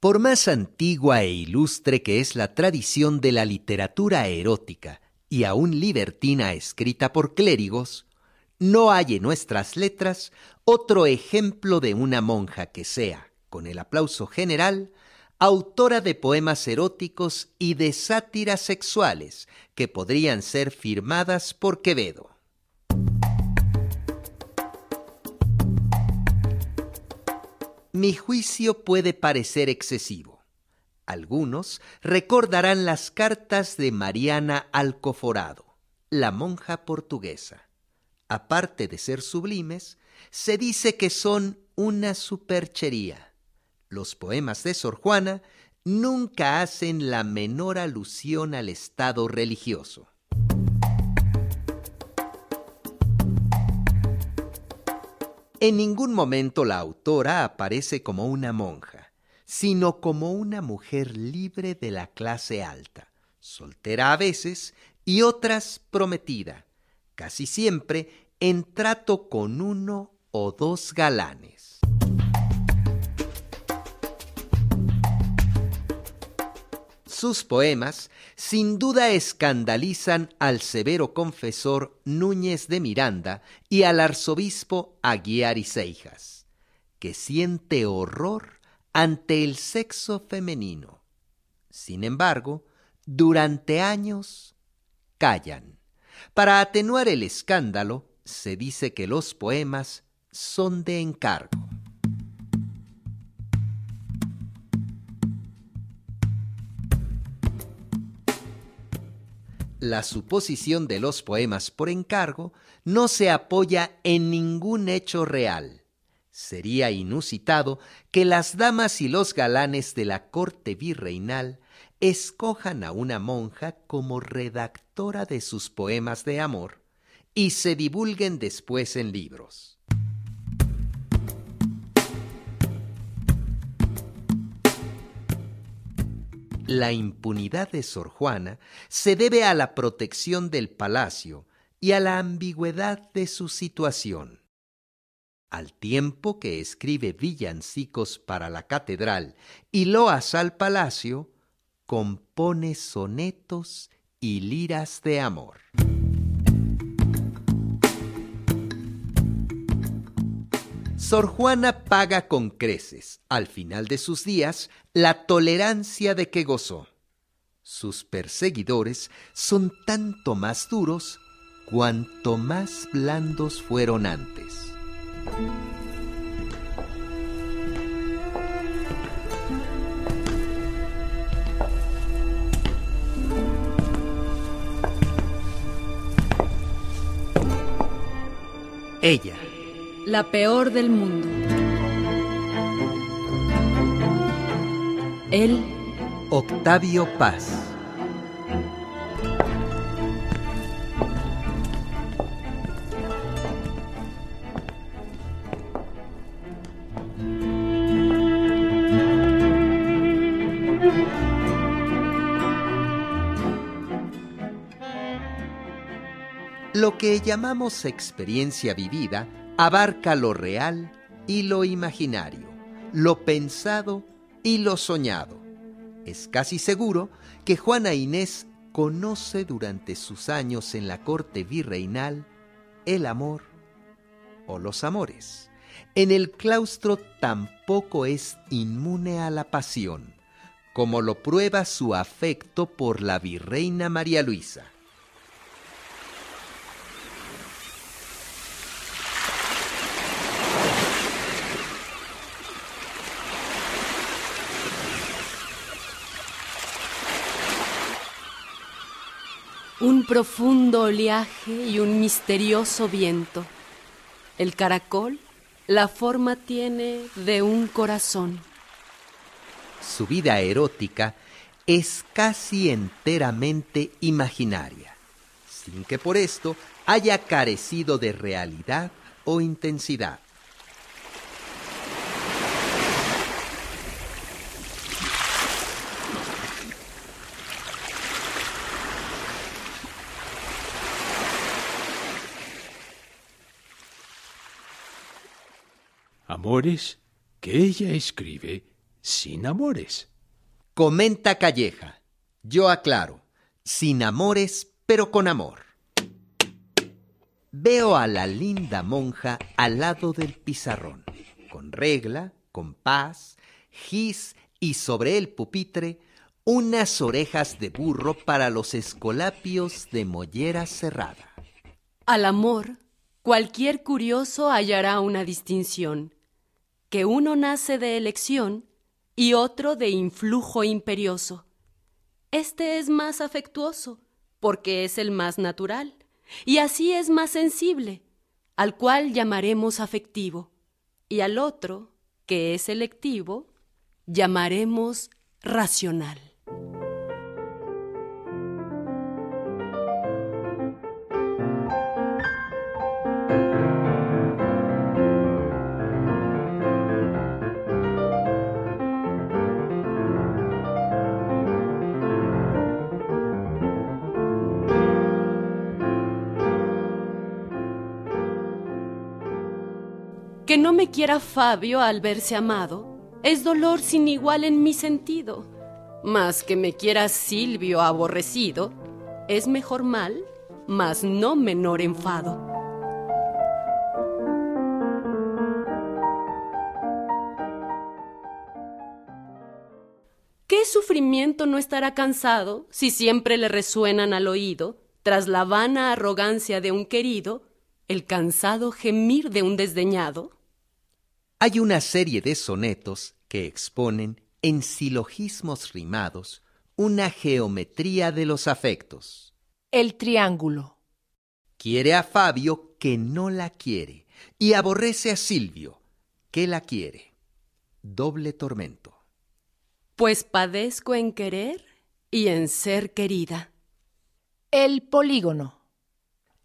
Por más antigua e ilustre que es la tradición de la literatura erótica y aún libertina escrita por clérigos, no hay en nuestras letras otro ejemplo de una monja que sea, con el aplauso general, autora de poemas eróticos y de sátiras sexuales que podrían ser firmadas por Quevedo. Mi juicio puede parecer excesivo. Algunos recordarán las cartas de Mariana Alcoforado, la monja portuguesa. Aparte de ser sublimes, se dice que son una superchería. Los poemas de Sor Juana nunca hacen la menor alusión al estado religioso. En ningún momento la autora aparece como una monja, sino como una mujer libre de la clase alta, soltera a veces y otras prometida, casi siempre en trato con uno o dos galanes. Sus poemas sin duda escandalizan al severo confesor Núñez de Miranda y al arzobispo Aguiar y Seijas, que siente horror ante el sexo femenino. Sin embargo, durante años callan. Para atenuar el escándalo, se dice que los poemas son de encargo. La suposición de los poemas por encargo no se apoya en ningún hecho real. Sería inusitado que las damas y los galanes de la corte virreinal escojan a una monja como redactora de sus poemas de amor y se divulguen después en libros. La impunidad de Sor Juana se debe a la protección del palacio y a la ambigüedad de su situación. Al tiempo que escribe villancicos para la catedral y loas al palacio, compone sonetos y liras de amor. Sor Juana paga con creces, al final de sus días, la tolerancia de que gozó. Sus perseguidores son tanto más duros cuanto más blandos fueron antes. Ella la peor del mundo. Él. Octavio Paz. Lo que llamamos experiencia vivida abarca lo real y lo imaginario, lo pensado y lo soñado. Es casi seguro que Juana Inés conoce durante sus años en la corte virreinal el amor o los amores. En el claustro tampoco es inmune a la pasión, como lo prueba su afecto por la virreina María Luisa. Un profundo oleaje y un misterioso viento. El caracol la forma tiene de un corazón. Su vida erótica es casi enteramente imaginaria, sin que por esto haya carecido de realidad o intensidad. Amores que ella escribe sin amores. Comenta Calleja. Yo aclaro, sin amores, pero con amor. Veo a la linda monja al lado del pizarrón, con regla, compás, gis y sobre el pupitre unas orejas de burro para los escolapios de mollera cerrada. Al amor, cualquier curioso hallará una distinción, que uno nace de elección y otro de influjo imperioso. Este es más afectuoso, porque es el más natural y así es más sensible, al cual llamaremos afectivo, y al otro, que es selectivo, llamaremos racional. Que no me quiera Fabio al verse amado es dolor sin igual en mi sentido, mas que me quiera Silvio aborrecido es mejor mal, mas no menor enfado. ¿Qué sufrimiento no estará cansado si siempre le resuenan al oído, tras la vana arrogancia de un querido, el cansado gemir de un desdeñado? Hay una serie de sonetos que exponen en silogismos rimados una geometría de los afectos. El triángulo. Quiere a Fabio que no la quiere y aborrece a Silvio que la quiere. Doble tormento. Pues padezco en querer y en ser querida. El polígono.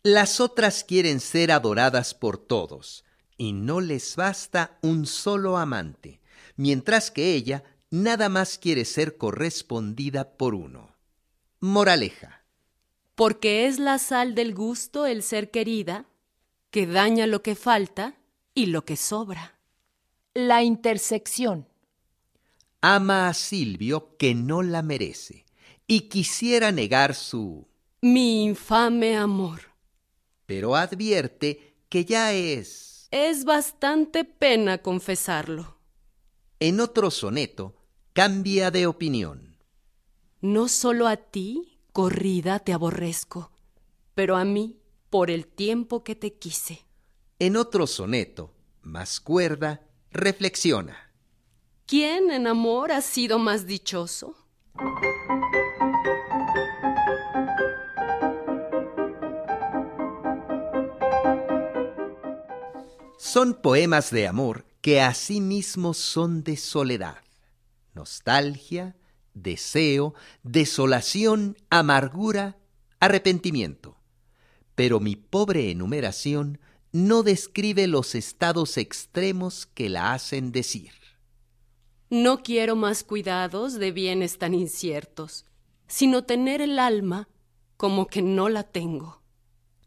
Las otras quieren ser adoradas por todos, y no les basta un solo amante, mientras que ella nada más quiere ser correspondida por uno. Moraleja. Porque es la sal del gusto el ser querida, que daña lo que falta y lo que sobra. La intersección. Ama a Silvio que no la merece y quisiera negar su... Mi infame amor. Pero advierte que ya es es bastante pena confesarlo. En otro soneto cambia de opinión. No solo a ti, corrida, te aborrezco, pero a mí por el tiempo que te quise. En otro soneto, más cuerda, reflexiona. ¿Quién en amor ha sido más dichoso? Son poemas de amor que asimismo son de soledad, nostalgia, deseo, desolación, amargura, arrepentimiento. Pero mi pobre enumeración no describe los estados extremos que la hacen decir. No quiero más cuidados de bienes tan inciertos, sino tener el alma como que no la tengo.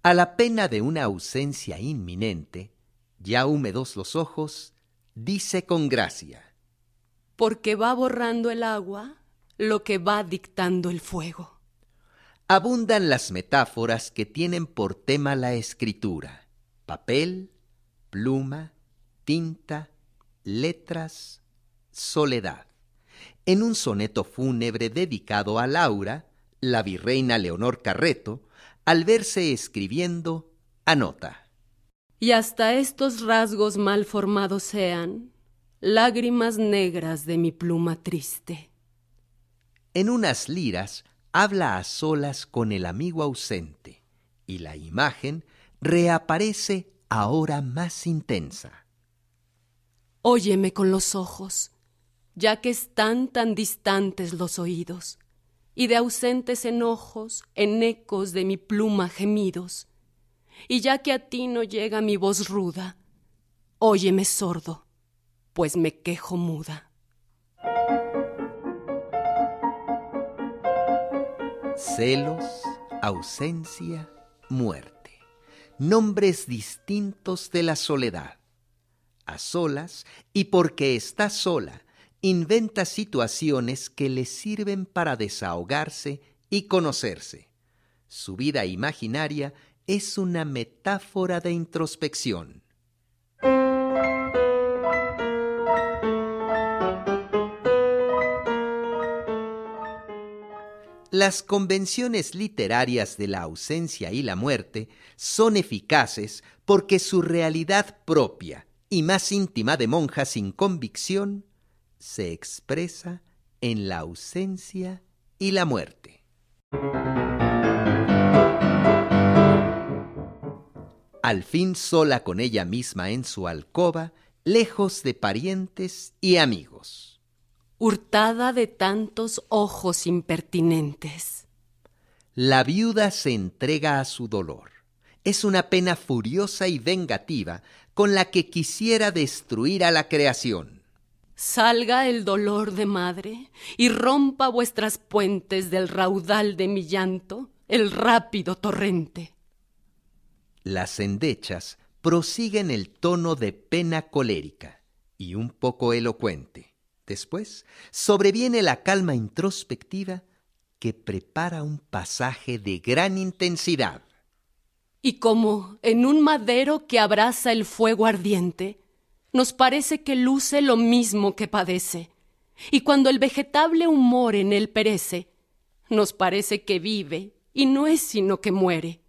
A la pena de una ausencia inminente, ya húmedos los ojos, dice con gracia. Porque va borrando el agua lo que va dictando el fuego. Abundan las metáforas que tienen por tema la escritura, papel, pluma, tinta, letras, soledad. En un soneto fúnebre dedicado a Laura, la virreina Leonor Carreto, al verse escribiendo, anota y hasta estos rasgos mal formados sean lágrimas negras de mi pluma triste. En unas liras habla a solas con el amigo ausente y la imagen reaparece ahora más intensa. Óyeme con los ojos, ya que están tan distantes los oídos, y de ausentes enojos en ecos de mi pluma gemidos y ya que a ti no llega mi voz ruda, óyeme sordo, pues me quejo muda. Celos, ausencia, muerte, nombres distintos de la soledad. A solas y porque está sola inventa situaciones que le sirven para desahogarse y conocerse. Su vida imaginaria es una metáfora de introspección. Las convenciones literarias de la ausencia y la muerte son eficaces porque su realidad propia y más íntima de monja sin convicción se expresa en la ausencia y la muerte. Al fin sola con ella misma en su alcoba, lejos de parientes y amigos hurtada de tantos ojos impertinentes. La viuda se entrega a su dolor. Es una pena furiosa y vengativa con la que quisiera destruir a la creación. Salga el dolor de madre y rompa vuestras puentes del raudal de mi llanto, el rápido torrente. Las endechas prosiguen el tono de pena colérica y un poco elocuente. Después sobreviene la calma introspectiva que prepara un pasaje de gran intensidad. Y como en un madero que abraza el fuego ardiente, nos parece que luce lo mismo que padece, y cuando el vegetable humor en él perece, nos parece que vive y no es sino que muere.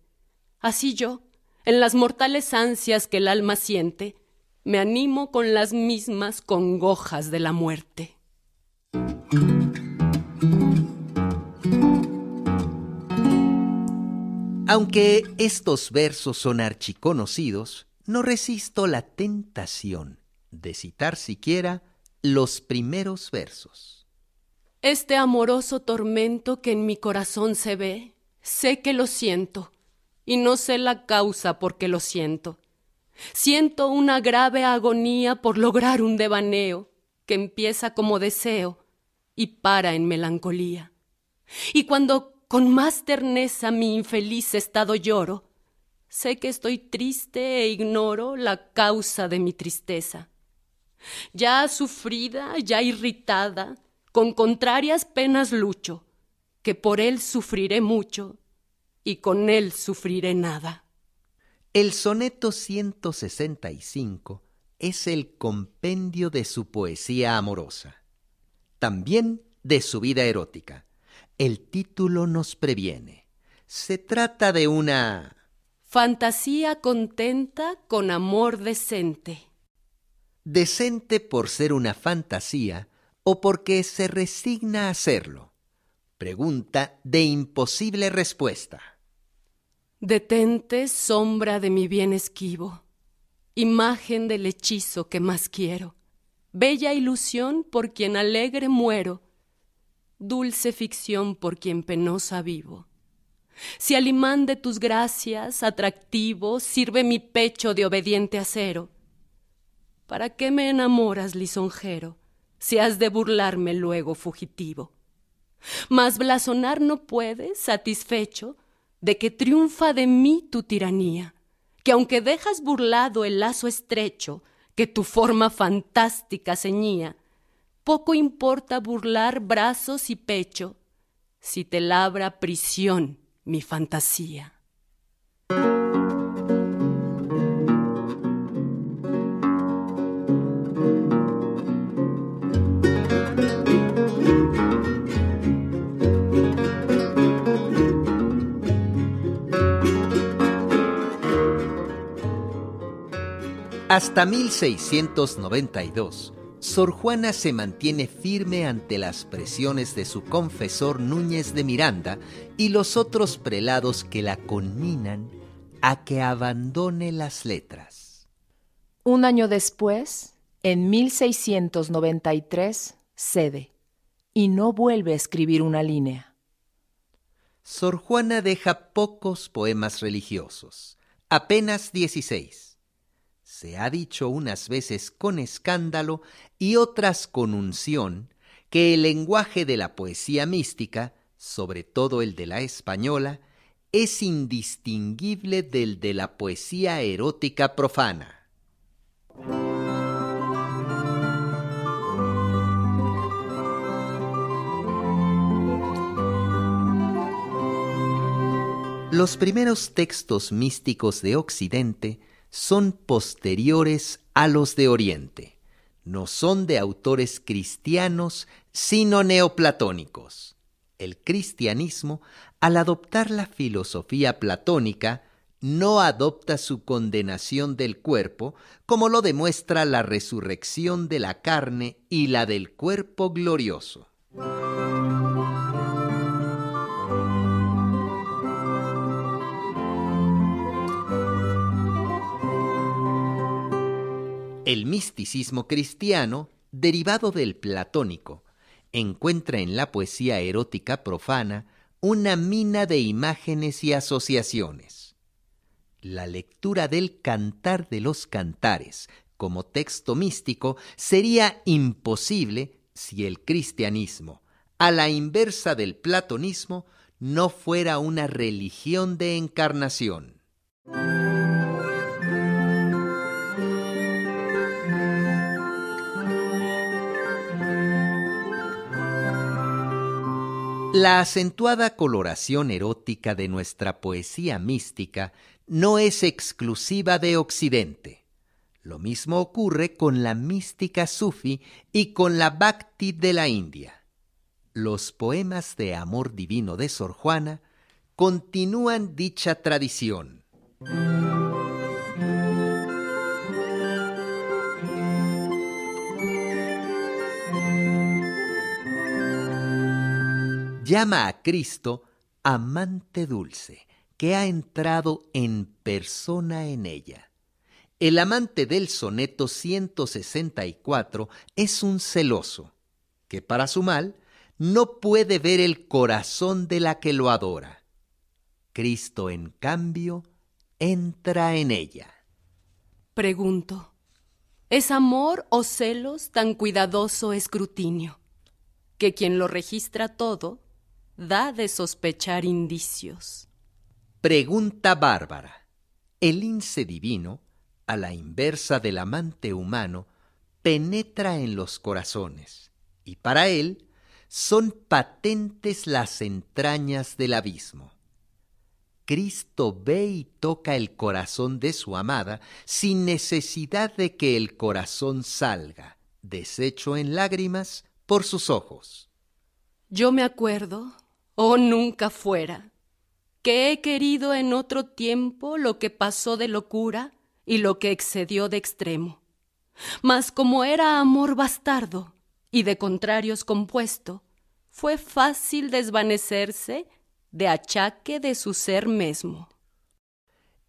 Así yo, en las mortales ansias que el alma siente, me animo con las mismas congojas de la muerte. Aunque estos versos son archiconocidos, no resisto la tentación de citar siquiera los primeros versos. Este amoroso tormento que en mi corazón se ve, sé que lo siento, y no sé la causa por qué lo siento. Siento una grave agonía por lograr un devaneo que empieza como deseo y para en melancolía. Y cuando con más terneza mi infeliz estado lloro, sé que estoy triste e ignoro la causa de mi tristeza. Ya sufrida, ya irritada, con contrarias penas lucho, que por él sufriré mucho y con él sufriré nada. El soneto 165 es el compendio de su poesía amorosa, también de su vida erótica. El título nos previene. Se trata de una... Fantasía contenta con amor decente. Decente por ser una fantasía o porque se resigna a serlo. Pregunta de imposible respuesta. Detente, sombra de mi bien esquivo, imagen del hechizo que más quiero, bella ilusión por quien alegre muero, dulce ficción por quien penosa vivo. Si al imán de tus gracias, atractivo, sirve mi pecho de obediente acero, ¿para qué me enamoras, lisonjero, si has de burlarme luego fugitivo? Mas blasonar no puedes, satisfecho, de que triunfa de mí tu tiranía, que aunque dejas burlado el lazo estrecho que tu forma fantástica ceñía, poco importa burlar brazos y pecho si te labra prisión mi fantasía. Hasta 1692, Sor Juana se mantiene firme ante las presiones de su confesor Núñez de Miranda y los otros prelados que la conminan a que abandone las letras. Un año después, en 1693, cede y no vuelve a escribir una línea. Sor Juana deja pocos poemas religiosos, apenas 16 se ha dicho unas veces con escándalo y otras con unción, que el lenguaje de la poesía mística, sobre todo el de la española, es indistinguible del de la poesía erótica profana. Los primeros textos místicos de Occidente son posteriores a los de Oriente. No son de autores cristianos, sino neoplatónicos. El cristianismo, al adoptar la filosofía platónica, no adopta su condenación del cuerpo, como lo demuestra la resurrección de la carne y la del cuerpo glorioso. El misticismo cristiano, derivado del platónico, encuentra en la poesía erótica profana una mina de imágenes y asociaciones. La lectura del Cantar de los Cantares como texto místico sería imposible si el cristianismo, a la inversa del platonismo, no fuera una religión de encarnación. La acentuada coloración erótica de nuestra poesía mística no es exclusiva de Occidente. Lo mismo ocurre con la mística sufi y con la bhakti de la India. Los poemas de amor divino de Sor Juana continúan dicha tradición. Llama a Cristo amante dulce, que ha entrado en persona en ella. El amante del soneto 164 es un celoso, que para su mal no puede ver el corazón de la que lo adora. Cristo, en cambio, entra en ella. Pregunto, ¿es amor o celos tan cuidadoso escrutinio? Que quien lo registra todo da de sospechar indicios. Pregunta bárbara. El lince divino, a la inversa del amante humano, penetra en los corazones, y para él son patentes las entrañas del abismo. Cristo ve y toca el corazón de su amada sin necesidad de que el corazón salga, deshecho en lágrimas, por sus ojos. Yo me acuerdo oh nunca fuera, que he querido en otro tiempo lo que pasó de locura y lo que excedió de extremo. Mas como era amor bastardo y de contrarios compuesto, fue fácil desvanecerse de achaque de su ser mismo.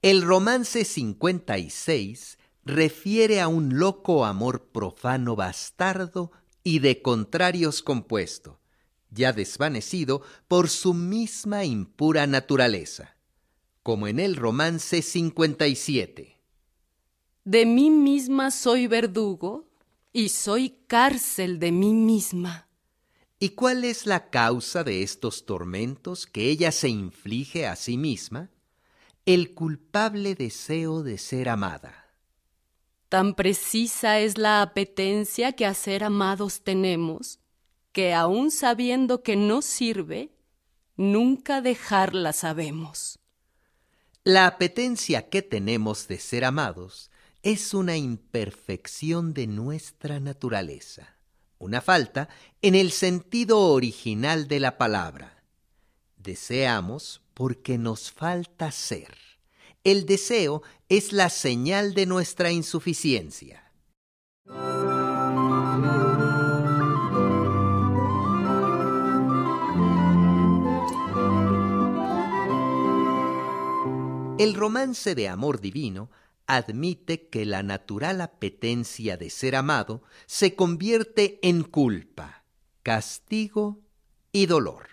El romance 56 refiere a un loco amor profano bastardo y de contrarios compuesto, ya desvanecido por su misma impura naturaleza, como en el romance 57. De mí misma soy verdugo y soy cárcel de mí misma. ¿Y cuál es la causa de estos tormentos que ella se inflige a sí misma? El culpable deseo de ser amada. Tan precisa es la apetencia que a ser amados tenemos, que aun sabiendo que no sirve, nunca dejarla sabemos. La apetencia que tenemos de ser amados es una imperfección de nuestra naturaleza, una falta en el sentido original de la palabra. Deseamos porque nos falta ser. El deseo es la señal de nuestra insuficiencia. El romance de amor divino admite que la natural apetencia de ser amado se convierte en culpa, castigo y dolor.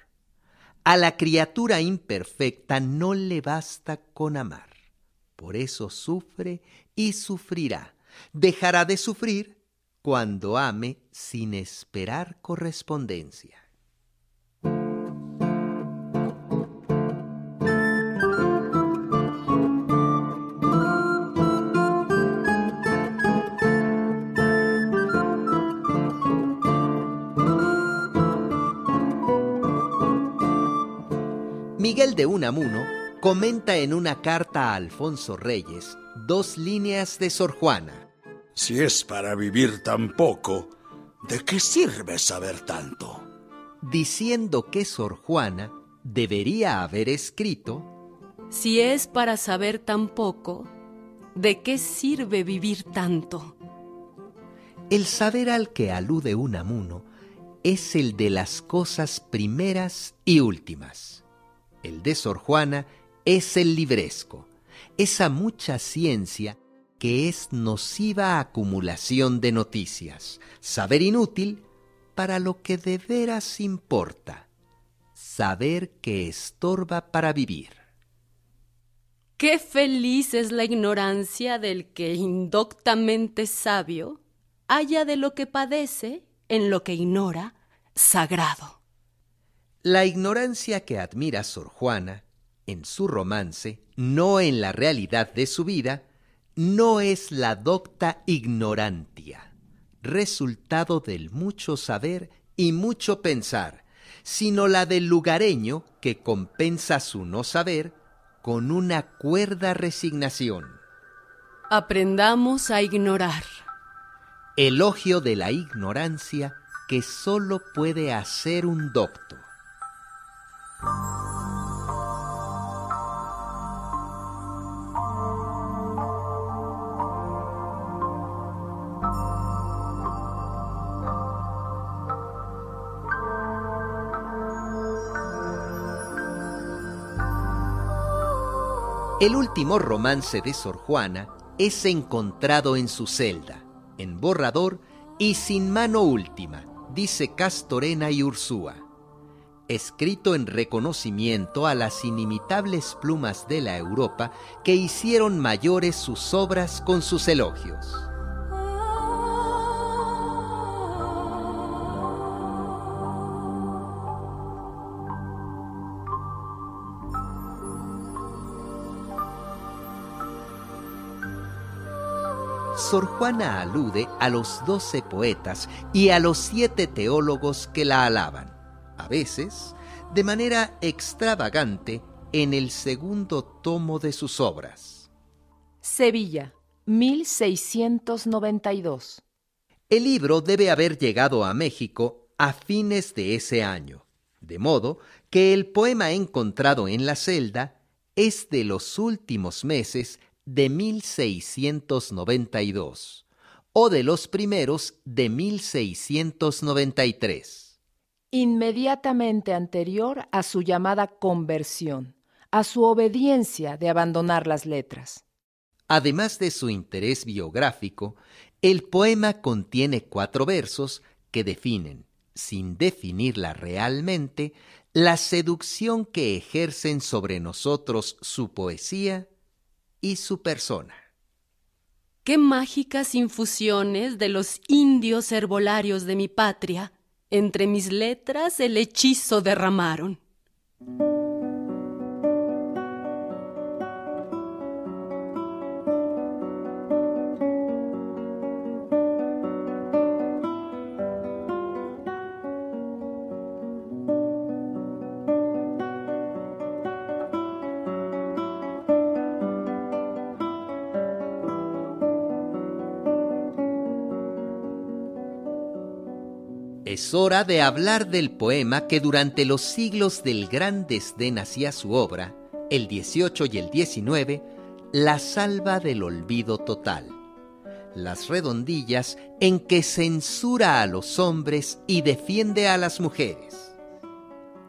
A la criatura imperfecta no le basta con amar. Por eso sufre y sufrirá. Dejará de sufrir cuando ame sin esperar correspondencia. De Unamuno comenta en una carta a Alfonso Reyes dos líneas de Sor Juana. Si es para vivir tan poco, ¿de qué sirve saber tanto? Diciendo que Sor Juana debería haber escrito, Si es para saber tan poco, ¿de qué sirve vivir tanto? El saber al que alude Unamuno es el de las cosas primeras y últimas. El de Sor Juana es el libresco, esa mucha ciencia que es nociva acumulación de noticias, saber inútil para lo que de veras importa, saber que estorba para vivir. Qué feliz es la ignorancia del que indoctamente sabio haya de lo que padece en lo que ignora sagrado. La ignorancia que admira Sor Juana en su romance, no en la realidad de su vida, no es la docta ignorantia, resultado del mucho saber y mucho pensar, sino la del lugareño que compensa su no saber con una cuerda resignación. Aprendamos a ignorar. Elogio de la ignorancia que sólo puede hacer un docto. El último romance de Sor Juana es encontrado en su celda, en borrador y sin mano última, dice Castorena y Ursúa, escrito en reconocimiento a las inimitables plumas de la Europa que hicieron mayores sus obras con sus elogios. Sor Juana alude a los doce poetas y a los siete teólogos que la alaban, a veces de manera extravagante en el segundo tomo de sus obras. Sevilla, 1692. El libro debe haber llegado a México a fines de ese año, de modo que el poema encontrado en la celda es de los últimos meses de 1692 o de los primeros de 1693. Inmediatamente anterior a su llamada conversión, a su obediencia de abandonar las letras. Además de su interés biográfico, el poema contiene cuatro versos que definen, sin definirla realmente, la seducción que ejercen sobre nosotros su poesía y su persona. Qué mágicas infusiones de los indios herbolarios de mi patria entre mis letras el hechizo derramaron. Es hora de hablar del poema que durante los siglos del gran desdén hacia su obra, el 18 y el 19, la salva del olvido total. Las redondillas en que censura a los hombres y defiende a las mujeres.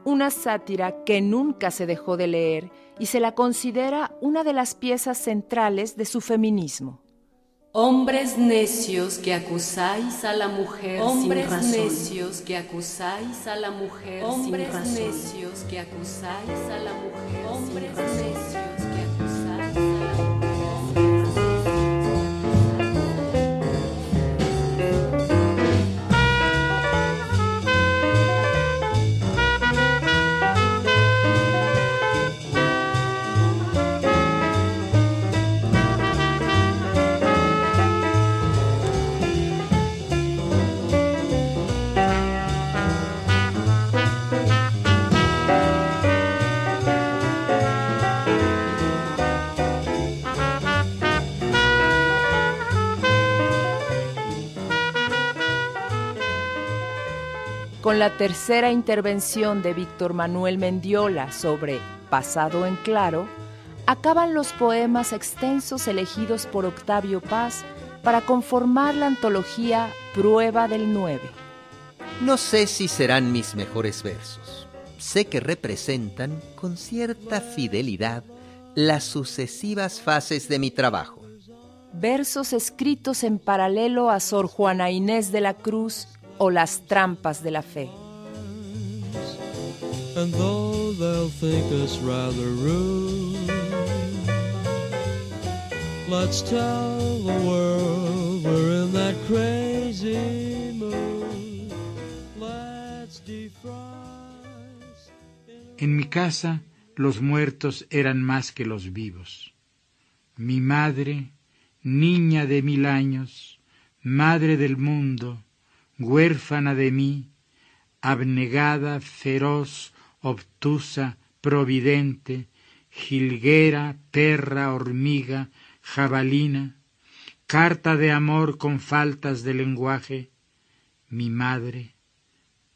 Una sátira que nunca se dejó de leer y se la considera una de las piezas centrales de su feminismo. Hombres necios que acusáis a la mujer Hombres sin razón. necios que acusáis a la mujer Hombres sin razón. necios que acusáis a la mujer Hombres sin razón. necios con la tercera intervención de Víctor Manuel Mendiola sobre Pasado en Claro, acaban los poemas extensos elegidos por Octavio Paz para conformar la antología Prueba del 9. No sé si serán mis mejores versos. Sé que representan con cierta fidelidad las sucesivas fases de mi trabajo. Versos escritos en paralelo a Sor Juana Inés de la Cruz o las trampas de la fe. En mi casa los muertos eran más que los vivos. Mi madre, niña de mil años, madre del mundo, huérfana de mí, abnegada, feroz, obtusa, providente, jilguera, perra, hormiga, jabalina, carta de amor con faltas de lenguaje, mi madre,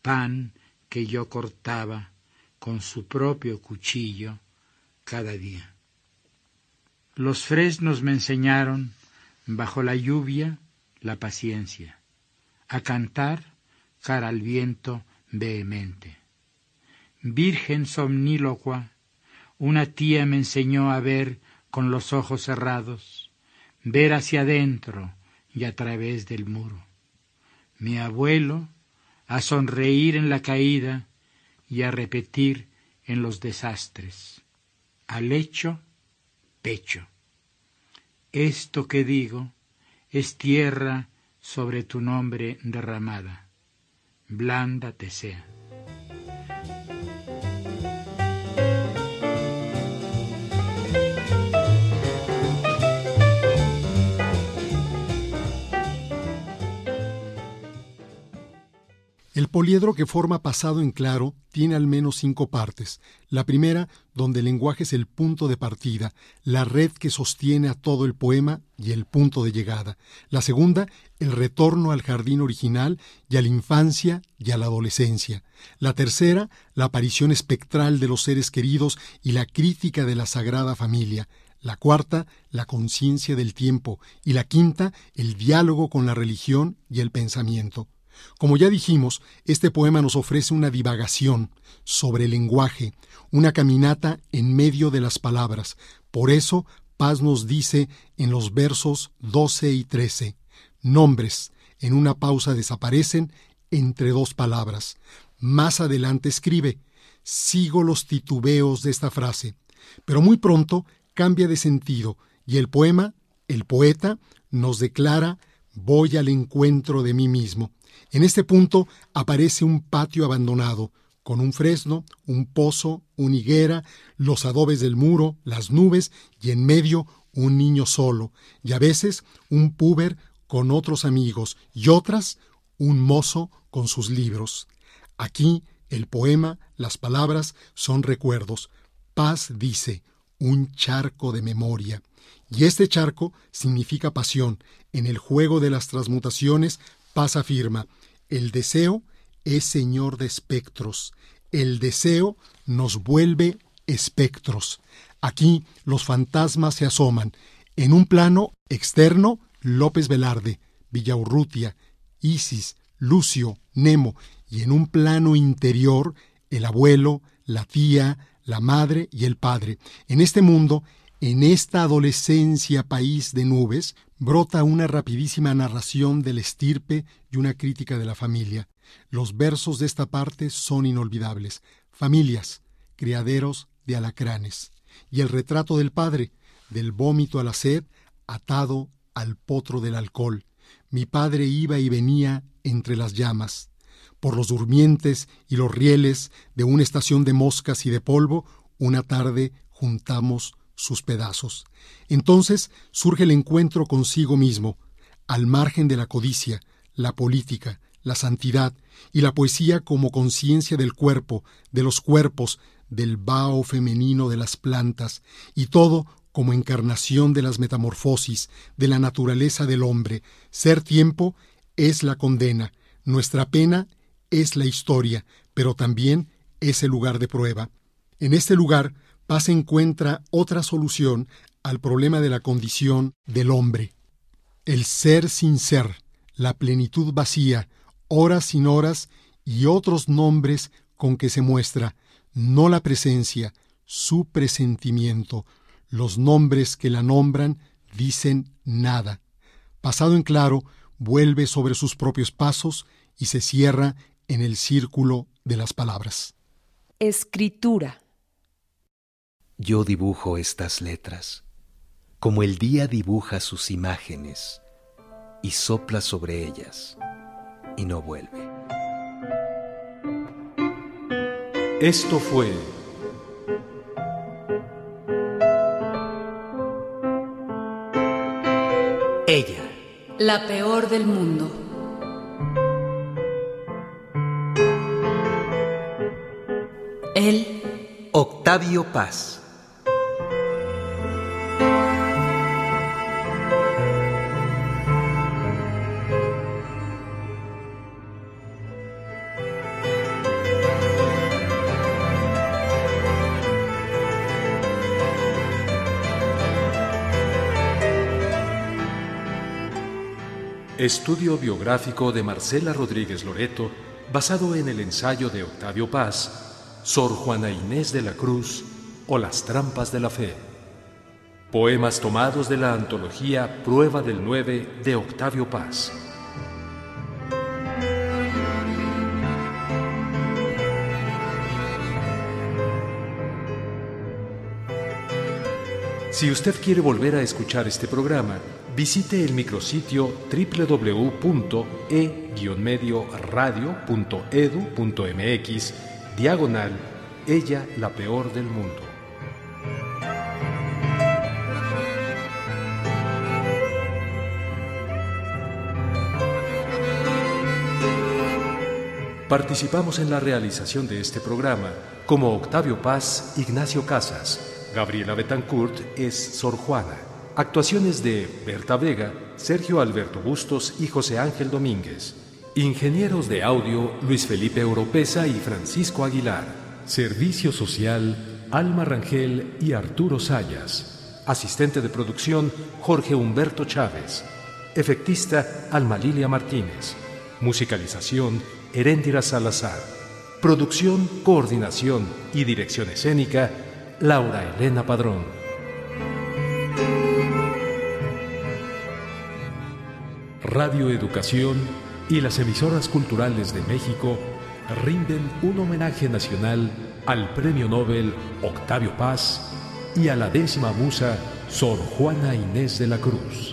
pan que yo cortaba con su propio cuchillo cada día. Los fresnos me enseñaron, bajo la lluvia, la paciencia, a cantar cara al viento vehemente. Virgen somnílocua, una tía me enseñó a ver con los ojos cerrados, ver hacia adentro y a través del muro. Mi abuelo, a sonreír en la caída y a repetir en los desastres. Al hecho, pecho. Esto que digo es tierra sobre tu nombre derramada. Blanda te sea. El poliedro que forma pasado en claro tiene al menos cinco partes. La primera, donde el lenguaje es el punto de partida, la red que sostiene a todo el poema y el punto de llegada. La segunda, el retorno al jardín original y a la infancia y a la adolescencia. La tercera, la aparición espectral de los seres queridos y la crítica de la sagrada familia. La cuarta, la conciencia del tiempo. Y la quinta, el diálogo con la religión y el pensamiento. Como ya dijimos, este poema nos ofrece una divagación sobre el lenguaje, una caminata en medio de las palabras. Por eso, Paz nos dice en los versos 12 y 13, nombres en una pausa desaparecen entre dos palabras. Más adelante escribe, sigo los titubeos de esta frase, pero muy pronto cambia de sentido y el poema, el poeta, nos declara, voy al encuentro de mí mismo. En este punto aparece un patio abandonado, con un fresno, un pozo, una higuera, los adobes del muro, las nubes y en medio un niño solo, y a veces un puber con otros amigos y otras un mozo con sus libros. Aquí el poema, las palabras son recuerdos. Paz dice, un charco de memoria. Y este charco significa pasión. En el juego de las transmutaciones Paz afirma, el deseo es señor de espectros, el deseo nos vuelve espectros. Aquí los fantasmas se asoman. En un plano externo, López Velarde, Villaurrutia, Isis, Lucio, Nemo, y en un plano interior, el abuelo, la tía, la madre y el padre. En este mundo, en esta adolescencia país de nubes, brota una rapidísima narración del estirpe y una crítica de la familia. Los versos de esta parte son inolvidables. Familias, criaderos de alacranes. Y el retrato del padre, del vómito a la sed, atado al potro del alcohol. Mi padre iba y venía entre las llamas. Por los durmientes y los rieles de una estación de moscas y de polvo, una tarde juntamos sus pedazos. Entonces surge el encuentro consigo mismo, al margen de la codicia, la política, la santidad y la poesía como conciencia del cuerpo, de los cuerpos, del vaho femenino de las plantas, y todo como encarnación de las metamorfosis, de la naturaleza del hombre. Ser tiempo es la condena, nuestra pena es la historia, pero también es el lugar de prueba. En este lugar, Paz encuentra otra solución al problema de la condición del hombre. El ser sin ser, la plenitud vacía, horas sin horas y otros nombres con que se muestra, no la presencia, su presentimiento. Los nombres que la nombran dicen nada. Pasado en claro, vuelve sobre sus propios pasos y se cierra en el círculo de las palabras. Escritura. Yo dibujo estas letras, como el día dibuja sus imágenes, y sopla sobre ellas, y no vuelve. Esto fue Ella. La peor del mundo. Él. Octavio Paz. Estudio biográfico de Marcela Rodríguez Loreto, basado en el ensayo de Octavio Paz, Sor Juana Inés de la Cruz o Las Trampas de la Fe. Poemas tomados de la antología Prueba del 9 de Octavio Paz. Si usted quiere volver a escuchar este programa, visite el micrositio www.e-medioradio.edu.mx diagonal Ella la peor del mundo. Participamos en la realización de este programa como Octavio Paz, Ignacio Casas, Gabriela Betancourt es Sor Juana. Actuaciones de Berta Vega, Sergio Alberto Bustos y José Ángel Domínguez. Ingenieros de audio Luis Felipe Oropesa y Francisco Aguilar. Servicio social Alma Rangel y Arturo Sayas. Asistente de producción Jorge Humberto Chávez. Efectista Alma Lilia Martínez. Musicalización Heréndira Salazar. Producción, coordinación y dirección escénica Laura Elena Padrón. Radio Educación y las emisoras culturales de México rinden un homenaje nacional al Premio Nobel Octavio Paz y a la décima musa Sor Juana Inés de la Cruz.